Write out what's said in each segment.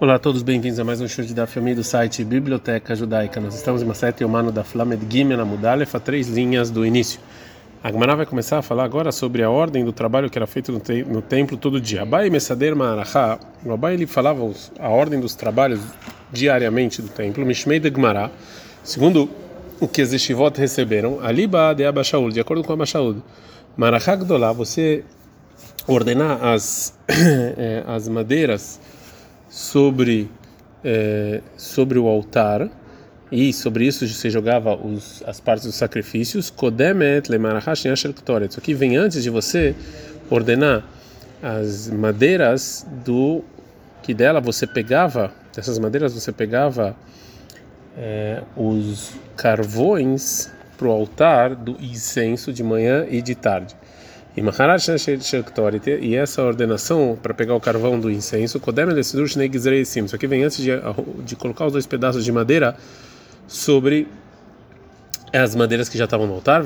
Olá a todos, bem-vindos a mais um show de da família do site Biblioteca Judaica. Nós estamos em uma sete humano da Flamed Gimel Amudalef, a três linhas do início. A Gemara vai começar a falar agora sobre a ordem do trabalho que era feito no, te no templo todo dia. Abai Mesader Ma'arachá, o Abai ele falava os, a ordem dos trabalhos diariamente do templo, Mishmei de Gemara, segundo o que as Yeshivot receberam, Aliba de Abashaul, de acordo com Abashaul. Marachá Gdolá, você ordenar as, eh, as madeiras sobre é, sobre o altar e sobre isso você jogava os, as partes dos sacrifícios kodemet lemarahash Isso aqui vem antes de você ordenar as madeiras do que dela você pegava dessas madeiras você pegava é, os carvões para o altar do incenso de manhã e de tarde e Maharaj e essa ordenação para pegar o carvão do incenso, isso aqui vem antes de, de colocar os dois pedaços de madeira sobre as madeiras que já estavam no altar,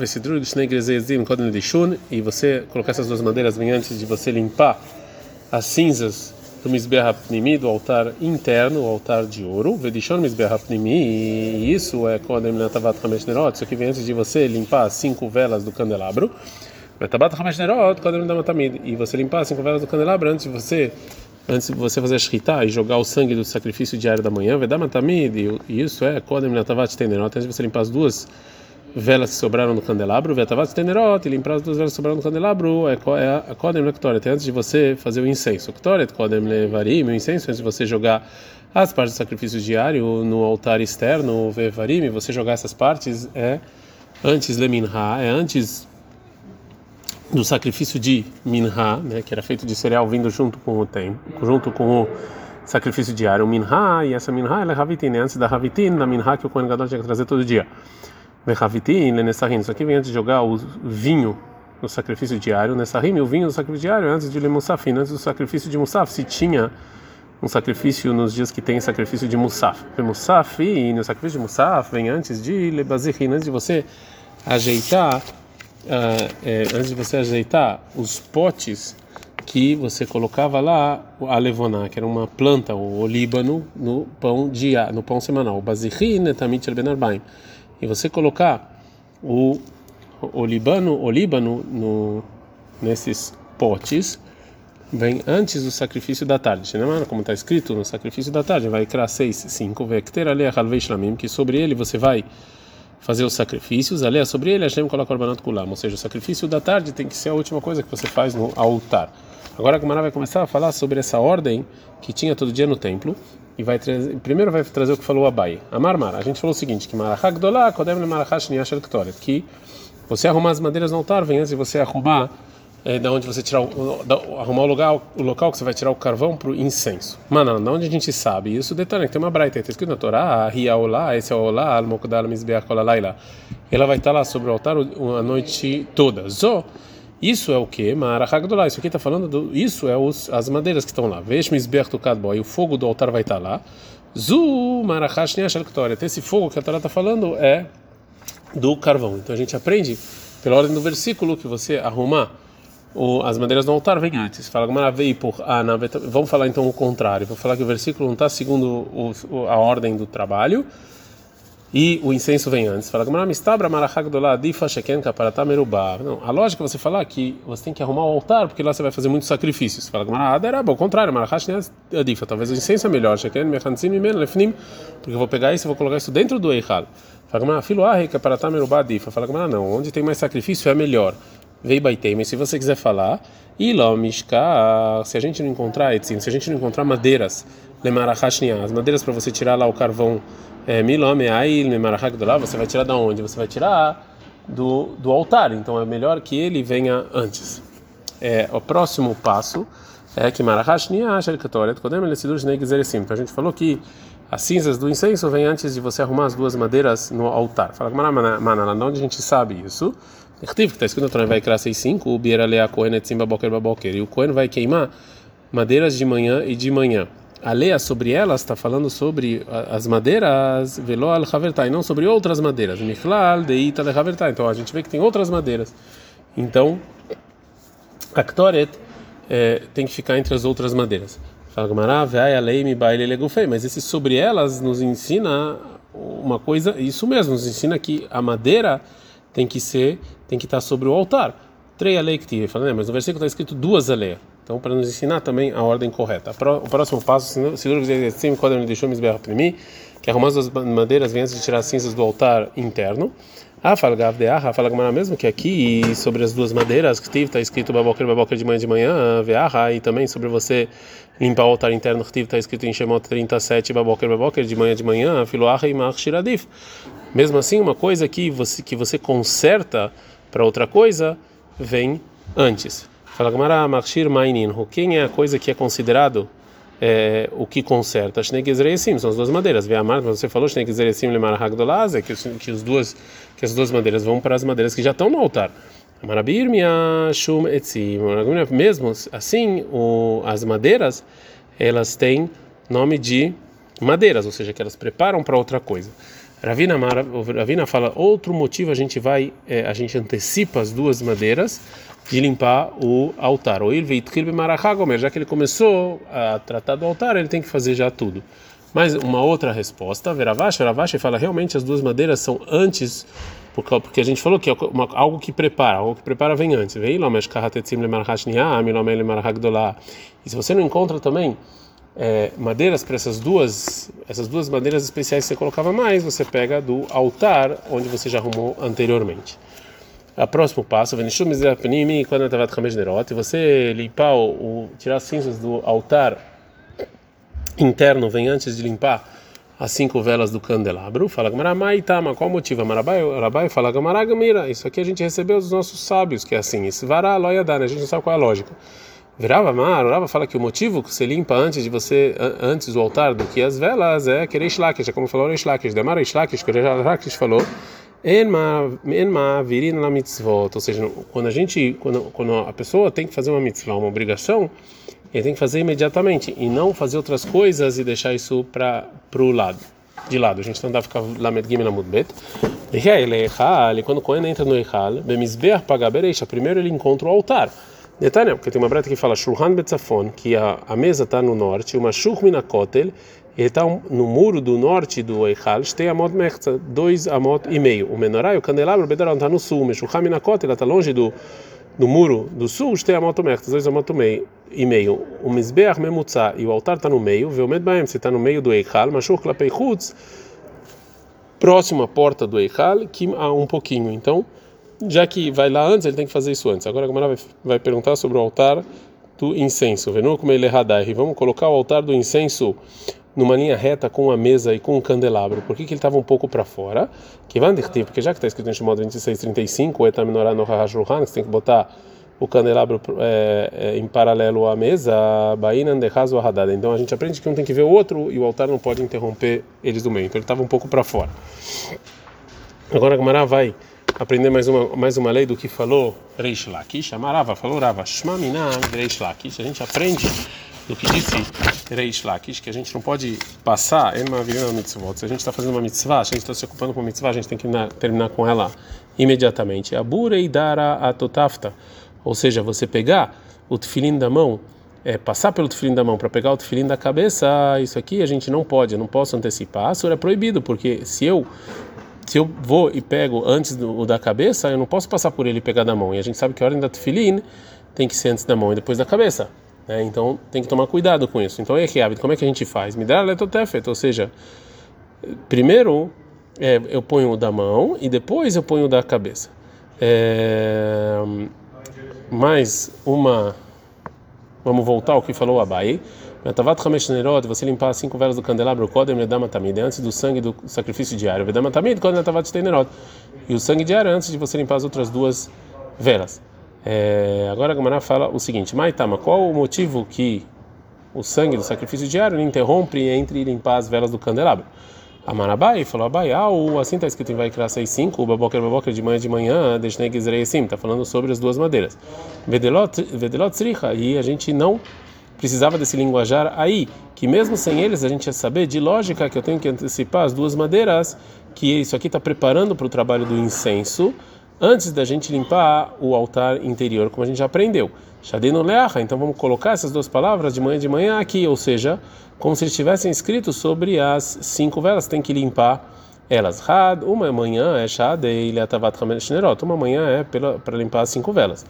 e você colocar essas duas madeiras vem antes de você limpar as cinzas do Mizbeah Pnimi, do altar interno, o altar de ouro, Vedishon Mizbeah Pnimi, e isso é Kodem Natavat Hamesh Nerot, isso aqui vem antes de você limpar as cinco velas do candelabro, e você limpar cinco velas do candelabro antes de você antes de você fazer a shkita e jogar o sangue do sacrifício diário da manhã, e isso é antes de você limpar as duas velas que sobraram no candelabro, e limpar as duas velas que sobraram no candelabro, é a kodem lektoret, antes de você fazer o incenso. Ktoret, kodem o incenso, antes de você jogar as partes do sacrifício diário no altar externo, vevarim, você jogar essas partes é antes leminha, é antes do sacrifício de minha, né, que era feito de cereal vindo junto com o tempo, junto com o sacrifício diário, minha, e essa minha ela é ravitin, né, antes da ravitin, da minha que o Kohen Gadol tinha que trazer todo dia. Ravitin, nessarim, isso aqui vem antes de jogar o vinho no sacrifício diário, nessarim, o vinho no sacrifício diário, antes de Musafim, antes do sacrifício de Musaf, se tinha um sacrifício nos dias que tem sacrifício de Musaf. Musaf, e no sacrifício de Musaf vem antes de Lebazirin, antes de você ajeitar é, antes de você ajeitar os potes que você colocava lá a levoná, que era uma planta, o olíbano, no pão dia, no pão semanal, benarbaim. E você colocar o olíbano, olíbano no nesses potes vem antes do sacrifício da tarde. Né, como está escrito no sacrifício da tarde, vai criar 6, 5, que sobre ele você vai fazer os sacrifícios, aliás, sobre ele Hashem coloca o korbanot kulam, ou seja, o sacrifício da tarde tem que ser a última coisa que você faz no altar. Agora a Gemara vai começar a falar sobre essa ordem que tinha todo dia no templo e vai trazer, primeiro vai trazer o que falou Abai. Amar Mar, a gente falou o seguinte, que Marachak Dolá, Kodem Marachak Shniashel Ktoret, que você arrumar as madeiras no altar vem antes de você arrumar é, da onde você tirar o, da, arrumar o lugar, o local que você vai tirar o carvão para o incenso. Mano, da onde a gente sabe isso? Detalhe, tem uma braita, está escrito na Torá, Ria Olá, esse é Olá, Al-Mokdal Mizbeach Olalaila. Ela vai estar lá sobre o altar a noite toda. Zó, isso é o que? Marachagdolá. Isso aqui está falando do. Isso é os, as madeiras que estão lá. Veja Mizbeach Tukadbo, e o fogo do altar vai estar lá. Zu Marachash Niashal Esse fogo que a Torá está falando é do carvão. Então a gente aprende, pela ordem do versículo, que você arrumar o, as madeiras do altar vêm antes. Fala por Vamos falar então o contrário. Vou falar que o versículo não está segundo o, a ordem do trabalho e o incenso vem antes. Fala Não, a lógica é você falar que você tem que arrumar o altar porque lá você vai fazer muitos sacrifícios. Fala Gamara, o contrário, Talvez o incenso é melhor, porque eu vou pegar isso e vou colocar isso dentro do Eichal. Fala filo Fala não, onde tem mais sacrifício é melhor vei baitei, mas se você quiser falar, ilomishka, se a gente não encontrar, etzim, se a gente não encontrar madeiras, lemarachashnia, as madeiras para você tirar lá o carvão, é, milome, aí lemarachagdolá, você vai tirar da onde? Você vai tirar do, do altar, então é melhor que ele venha antes. É, o próximo passo é que marachashnia, shelkatoret, kodem elesidur shnei gezeresim. Então a gente falou que as cinzas do incenso vêm antes de você arrumar as duas madeiras no altar. Fala, mana, onde a gente sabe isso? Que está escrito na Torá, vai criar 6.5, o Bieralea Kohen Etzim Baboker Baboker, e o Kohen vai queimar madeiras de manhã e de manhã. A leia sobre elas está falando sobre as madeiras velo al havertai, não sobre outras madeiras. Michlal deita le havertai. Então a gente vê que tem outras madeiras. Então a ktoret é, tem que ficar entre as outras madeiras. Fala a me baile. Mas esse sobre elas nos ensina uma coisa, isso mesmo, nos ensina que a madeira tem que ser, tem que estar sobre o altar. Três alei que tive, falando, mas no versículo está escrito duas aleias. Então, para nos ensinar também a ordem correta. O próximo passo, se o assim, quando ele deixou me que arrumar as madeiras vem antes de tirar as cinzas do altar interno. Ah, fala Gavdeah, fala Gamara mesmo que aqui sobre as duas madeiras que está escrito baboker baboker de manhã de manhã, Veah, e também sobre você limpar o altar interno que está escrito em Shemot 37 baboker baboker de manhã de manhã, filoah e mach shiradif. Mesmo assim, uma coisa que você que você conserta para outra coisa vem antes. Fala Gamara, machir mainin, quem é a coisa que é considerado é, o que conserta Shnegezreisim, são as duas madeiras. Vê a marca, você falou Shnegezreisim lemar hagdolaz, que, que, os duas, que as duas madeiras vão para as madeiras que já estão no altar. Marabir shum etzim. Mesmo assim, o, as madeiras, elas têm nome de madeiras, ou seja, que elas preparam para outra coisa. Ravina, Ravina fala outro motivo a gente vai, é, a gente antecipa as duas madeiras de limpar o altar. O já que ele começou a tratar do altar, ele tem que fazer já tudo. Mas uma outra resposta, Veravash, Veravash fala realmente as duas madeiras são antes, porque a gente falou que é uma, algo que prepara, algo que prepara vem antes. E se você não encontra também é, madeiras para essas duas, essas duas madeiras especiais que você colocava mais, você pega do altar onde você já arrumou anteriormente. O próximo passo, quando você limpar o, tirar as cinzas do altar interno, vem antes de limpar as cinco velas do candelabro. Fala Gamaramai Tama, qual o motivo? Marabai fala Gamaragamira, isso aqui a gente recebeu dos nossos sábios, que é assim, esse vará loia dá, né? a gente não sabe qual é a lógica. Virava Mar, Rava fala que o motivo que você limpa antes de você, antes do altar do que as velas é querer Shlakish, é como falou Reish Lakish, Demara Shlakish, que Lakish falou Enma virina na mitzvot, ou seja, quando a gente, quando, quando a pessoa tem que fazer uma mitzvah, uma obrigação, ele tem que fazer imediatamente e não fazer outras coisas e deixar isso para pro lado, de lado. A gente não dá ficar lá medgim na mudbet. E quando o Cohen entra no Eichal, bemizbeach pagabereisha, primeiro ele encontra o altar. Detalhe, porque tem uma breta que fala Shulhan Betzafon, que a, a mesa está no norte, uma Shulh Minakotel, ele está no muro do norte do Eichal, tem Amot Mechza, dois Amot e meio. O menorá, o candelabro, o Bedaron está no sul, o Haminakot, ele está longe do, do muro do sul, tem Amot Mechza, dois Amot e meio. O Mizbeach Memutza, e o altar está no meio, o Med Baem, você está no meio do Eichal, Mashur Klapei Chutz, próximo à porta do Eichal, que há um pouquinho. Então, já que vai lá antes, ele tem que fazer isso antes. Agora a Gamara vai, vai perguntar sobre o altar do incenso. Venu como ele é Vamos colocar o altar do incenso numa linha reta com a mesa e com o candelabro. Por que, que ele estava um pouco para fora? Que vai porque já que está escrito em Shimon 26:35, eta menorá no hahashulhan, você tem que botar o candelabro é, é, em paralelo à mesa. Então a gente aprende que um tem que ver o outro e o altar não pode interromper eles do meio. Então ele estava um pouco para fora. Agora a Gamara vai aprender mais uma mais uma lei do que falou Reish Lakish, Amarava falou Rava, Shma Reish Lakish. A gente aprende do que disse Reish Lakish, que a gente não pode passar em uma virina mitzvot. Se a gente está fazendo uma mitzvah, a gente está se ocupando com uma mitzvah, a gente tem que terminar com ela imediatamente. Aburei dara atotafta, ou seja, você pegar o tefilim da mão, é, passar pelo tefilim da mão para pegar o tefilim da cabeça, isso aqui a gente não pode, eu não posso antecipar. Isso é proibido, porque se eu se eu vou e pego antes do da cabeça, eu não posso passar por ele e pegar da mão. E a gente sabe que a ordem da tefilim tem que ser antes da mão e depois da cabeça. Né? Então tem que tomar cuidado com isso. Então é que como é que a gente faz? Me dá letotefet, ou seja, primeiro é, eu ponho o da mão e depois eu ponho o da cabeça. É, mais uma. Vamos voltar ao que falou Abai. Metavat Hamesh Nerot, você limpar as cinco velas do candelabro, Kodem Ledama Tamid, antes do sangue do sacrifício diário. Vedama Tamid, Kodem Metavat Nerot. E o sangue diário antes de você limpar as outras duas velas. É, agora a Gamara fala o seguinte: Maitama, qual o motivo que o sangue do sacrifício diário interrompe entre limpar as velas do candelabro? Amarabai falou Abai, ah, assim está escrito em Vaikra 6.5, o baboker baboker de manhã de manhã, Deshneg Izreesim, está falando sobre as duas madeiras. Vedelot Sricha, e a gente não precisava desse linguajar aí, que mesmo sem eles a gente ia saber de lógica que eu tenho que antecipar as duas madeiras, que isso aqui está preparando para o trabalho do incenso antes da gente limpar o altar interior, como a gente já aprendeu. Shadino leacha. Então vamos colocar essas duas palavras de manhã de manhã aqui, ou seja, como se eles tivessem escrito sobre as cinco velas, tem que limpar elas. Had, uma manhã é Shadei leatavat Hamelshnerot, uma manhã é para limpar as cinco velas.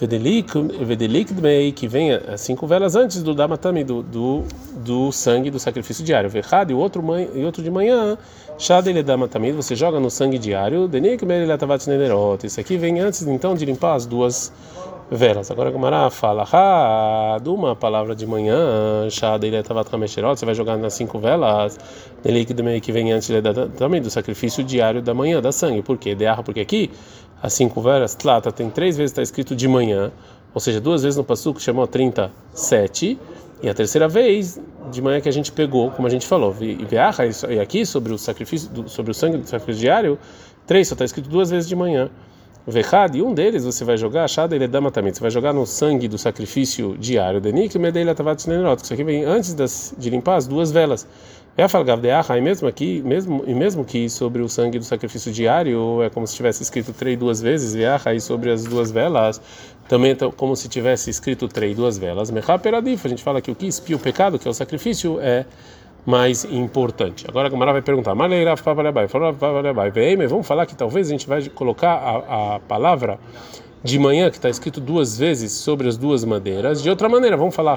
Vedelik Dmei, que vem as cinco velas antes do Damatami, do, do, do sangue do sacrifício diário. Vechad, e outro, e outro de manhã, Shadei Damatami, você joga no sangue diário. Denik Mei leatavat Nerot. Isso aqui vem antes então de limpar as duas velas. Agora a Gamara fala, ah, de uma palavra de manhã, você vai jogar nas cinco velas, que vem antes também do sacrifício diário da manhã, da sangue. Por quê? De porque aqui, as cinco velas, tlata, tem três vezes está escrito de manhã, ou seja, duas vezes no que chamou 37, e a terceira vez de manhã que a gente pegou, como a gente falou, e aqui sobre o sacrifício, sobre o sangue do sacrifício diário, três só está escrito duas vezes de manhã. Vechad, e um deles você vai jogar, achada ele dama também, você vai jogar no sangue do sacrifício diário, Denik, Medeila Tavat Nenerot, isso aqui vem antes das, de limpar as duas velas. É a falgav de e mesmo aqui, mesmo, e mesmo que sobre o sangue do sacrifício diário, é como se tivesse escrito três duas vezes, e e sobre as duas velas, também é como se tivesse escrito três duas velas. Mechá peradif, a gente fala que o que espia o pecado, que é o sacrifício, é mais importante. Agora a Gamara vai perguntar, vamos falar que talvez a gente vai colocar a, a palavra de manhã, que está escrito duas vezes sobre as duas madeiras. De outra maneira, vamos falar,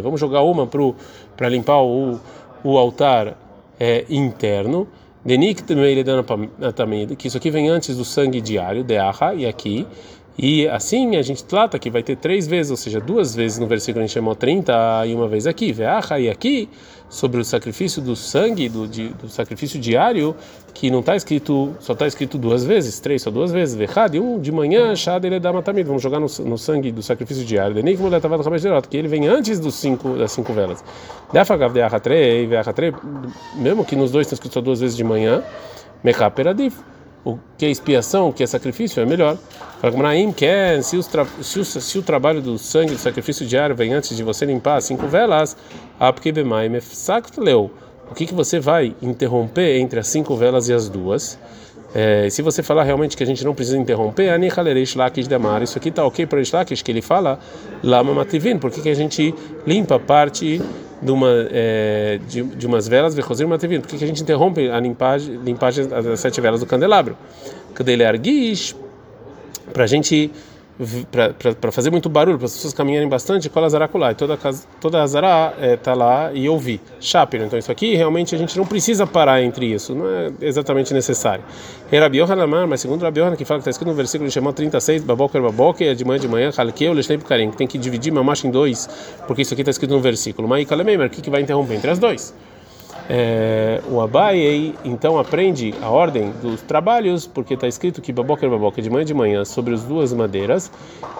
vamos jogar uma para limpar o, o altar é, interno. Que isso aqui vem antes do sangue diário, de e aqui e assim a gente trata que vai ter três vezes, ou seja, duas vezes no versículo gente chamou 30 e uma vez aqui, veacha e aqui, sobre o sacrifício do sangue, do, de, do sacrifício diário, que não está escrito, só está escrito duas vezes, três só duas vezes, vechad, e um de manhã, shad ele dá matamid, vamos jogar no, no sangue do sacrifício diário, que ele vem antes dos cinco, das cinco velas. Mesmo que nos dois está escrito só duas vezes de manhã, mecha peradif o que é expiação, o que é sacrifício, é melhor. quer, se, se, se o trabalho do sangue do sacrifício diário vem antes de você limpar cinco velas, o que, que você vai interromper entre as cinco velas e as duas? É, se você falar realmente que a gente não precisa interromper, isso aqui está ok para Ishlakish, que ele fala, Lama Mativin, por que, que a gente limpa parte de, uma, é, de, de umas velas, Vechosir Mativin, por que, que a gente interrompe a limpagem, limpagem das sete velas do candelabro? Cadê Argish? Para a gente para fazer muito barulho, para as pessoas caminharem bastante, cola zaraculá. E toda, toda azará está é, lá e ouvir. Shapir. Então, isso aqui realmente a gente não precisa parar entre isso, não é exatamente necessário. Rabi Yohanan, mas segundo Rabi Yohanan, que fala que está escrito no versículo de Shemot 36, Baboker Baboker, é de manhã de manhã, Halkeu, Leshnei Karim, que tem que dividir Mamash em dois, porque isso aqui está escrito no versículo. Mas o que, que vai interromper entre as dois? É, o Abai então aprende a ordem dos trabalhos, porque está escrito que baboca baboca de manhã de manhã sobre as duas madeiras,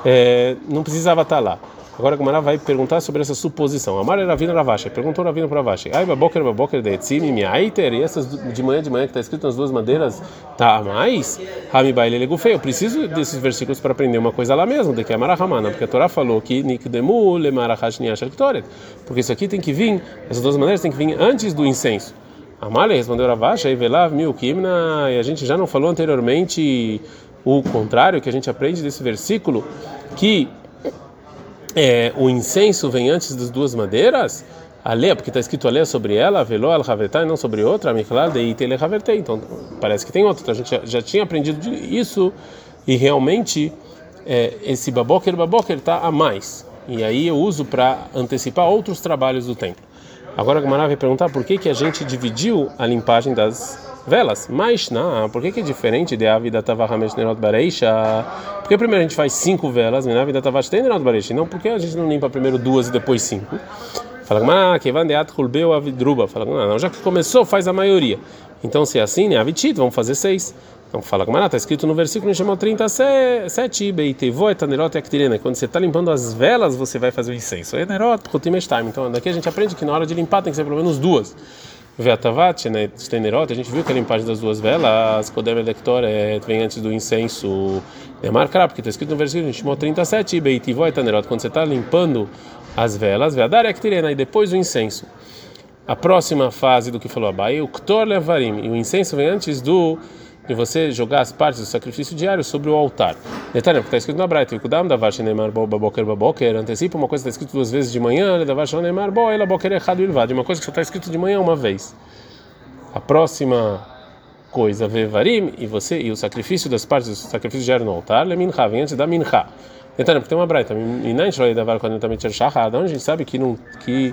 é, não precisava estar tá lá. Agora Gumara vai perguntar sobre essa suposição. Amar era vindo Ravashi, perguntou Ravina para Ravashi. Ai, baboker, baboker de miaiter, e essas de manhã de manhã que está escrito nas duas madeiras, tá mais? Rami baile legufei. Eu preciso desses versículos para aprender uma coisa lá mesmo, de que é Marahamana, porque a Torá falou que nikdemu lemarahash niashaktoret, porque isso aqui tem que vir, essas duas madeiras tem que vir antes do incenso. Amália respondeu Ravashi, aí velav milkimna, e a gente já não falou anteriormente o contrário, que a gente aprende desse versículo, que é, o incenso vem antes das duas madeiras, a lei, porque está escrito a lei sobre ela, veló al e não sobre outra, miklar de itele havertei. Então parece que tem outra. Então a gente já, já tinha aprendido isso e realmente é, esse baboker baboker está a mais. E aí eu uso para antecipar outros trabalhos do templo. Agora a Gamara vai perguntar por que, que a gente dividiu a limpagem das velas. Mas não, por que, que é diferente de Avida Tavahamesh Nerot Bareisha? Porque primeiro a gente faz cinco velas, né? Avida Tavash tem Nerot Bareisha. Não, porque a gente não limpa primeiro duas e depois cinco? Fala, que vandeat hulbeu avidruba. Fala, não, já que começou, faz a maioria. Então, se é assim, né? Avitit, vamos fazer seis. Então fala como está escrito no versículo chamou 37, Beitevo etanerot ektirena. Quando você está limpando as velas, você vai fazer o incenso. Enerot, time. Então daqui a gente aprende que na hora de limpar tem que ser pelo menos duas. Veatavat, né, Stenerot, a gente viu que a limpagem das duas velas, Kodem Elector, é, vem antes do incenso é marcar, porque está escrito no versículo Shimon 37, Beitivó e Tanerot, quando você está limpando as velas, Veadar Ektirena, e depois o incenso. A próxima fase do que falou Abai, o Ktor Levarim, e o incenso vem antes do de você jogar as partes do sacrifício diário sobre o altar. Detalhe, porque está escrito na Braita, Kudam davar shenemar bo baboker baboker, antecipa uma coisa que está escrito duas vezes de manhã, davar shenemar bo ela boker errado ilvad, uma coisa que só está escrito de manhã uma vez. A próxima coisa, vevarim, e você, e o sacrifício das partes do sacrifício diário no altar, le mincha, vem antes da mincha. Detalhe, porque tem uma Braita, e não enxerga davar quando também tinha shachar, a gente sabe que não, que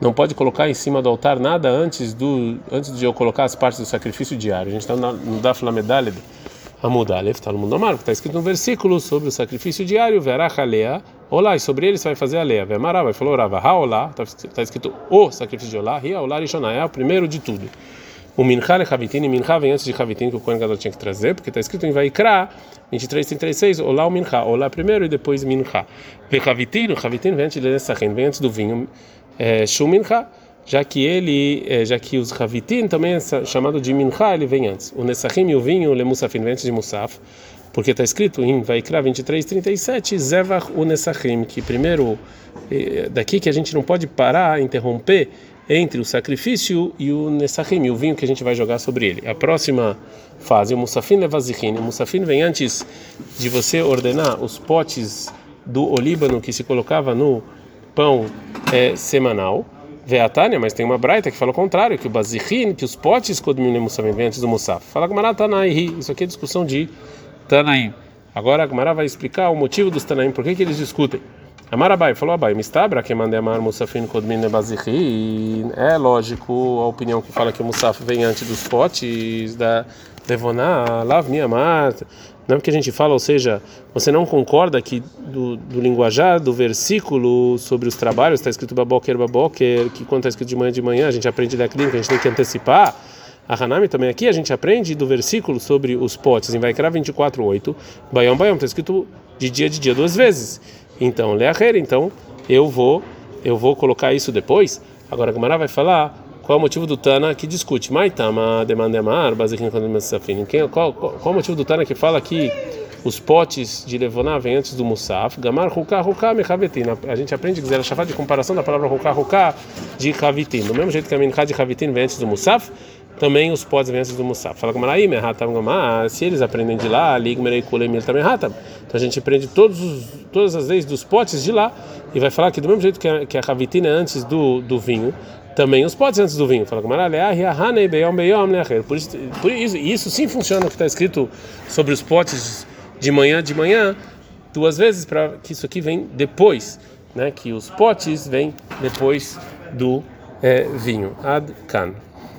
não pode colocar em cima do altar nada antes do antes de eu colocar as partes do sacrifício diário. A gente está no Daf Lamedaled Amud Aleph, está no mundo amargo, está escrito no versículo sobre o sacrifício diário, verach alea, olá, e sobre ele você vai fazer a leia, vemará, vai falar orava, ha olá, está escrito o sacrifício de olá, ria olá rishonah, é o primeiro de tudo. O mincha le chavitin, e mincha vem antes de chavitin que o Kohen Gadol tinha que trazer, porque está escrito em Vaikra 23, 36, olá o mincha, olá primeiro e depois mincha. Ve chavitin, o chavitin vem antes de Nessachin, vem antes do vinho, é, Shumincha, já que ele, é, já que os Havitim também é chamado de Mincha, ele vem antes. O Nessachim e o vinho, o Lemusafim, vem antes de Musaf, porque está escrito em Vaikra 23, 37, Zevach o Nessachim, que primeiro, é, daqui que a gente não pode parar, interromper entre o sacrifício e o Nessachim, o vinho que a gente vai jogar sobre ele. A próxima fase, o Musafim Levazichin, o Musafim vem antes de você ordenar os potes do olíbano que se colocava no pão é, semanal. Veatânia, mas tem uma braita que fala o contrário, que o bazirin, que os potes kodmim musafim vem antes do musaf. Fala Gmará Tanaí, isso aqui é discussão de Tanaim. Agora a Gmará vai explicar o motivo dos Tanaim, por que, que eles discutem. Amarabai falou Abai, mistabra que manda amar musafin kodmin bazirin. É lógico a opinião que fala que o musaf vem antes dos potes da levoná, lav amar. Não é porque a gente fala, ou seja, você não concorda que do, do linguajar do versículo sobre os trabalhos está escrito baboker, baboker, que quando está escrito de manhã de manhã a gente aprende da clínica, a gente tem que antecipar. A Hanami também aqui a gente aprende do versículo sobre os potes em Vaikra 24:8, Bayom Bayom está escrito de dia de dia duas vezes. Então, leacher, então eu vou eu vou colocar isso depois. Agora a Gamara vai falar qual é o motivo do Tana que discute? Maitama demandemar, quando qual, qual, qual é o motivo do Tana que fala que os potes de Levoná vêm antes do Musaf? Gamar Ruká Ruká Mechavetin. A gente aprende que era de comparação da palavra Ruká Ruká de Chavitin. Do mesmo jeito que a Minchá de Chavitin vem antes do Musaf, também os potes vêm antes do Musaf. Fala Gamar aí, Mehatam Gamar, se eles aprendem de lá, Ligmerei Kulemil também Hatam. Então a gente aprende todos os, todas as leis dos potes de lá e vai falar que do mesmo jeito que a, que a é antes do, do vinho, também os potes antes do vinho. Fala com Por isso, por isso, isso sim funciona o que está escrito sobre os potes de manhã de manhã, duas vezes, para que isso aqui vem depois, né? Que os potes vêm depois do é, vinho. Ad can.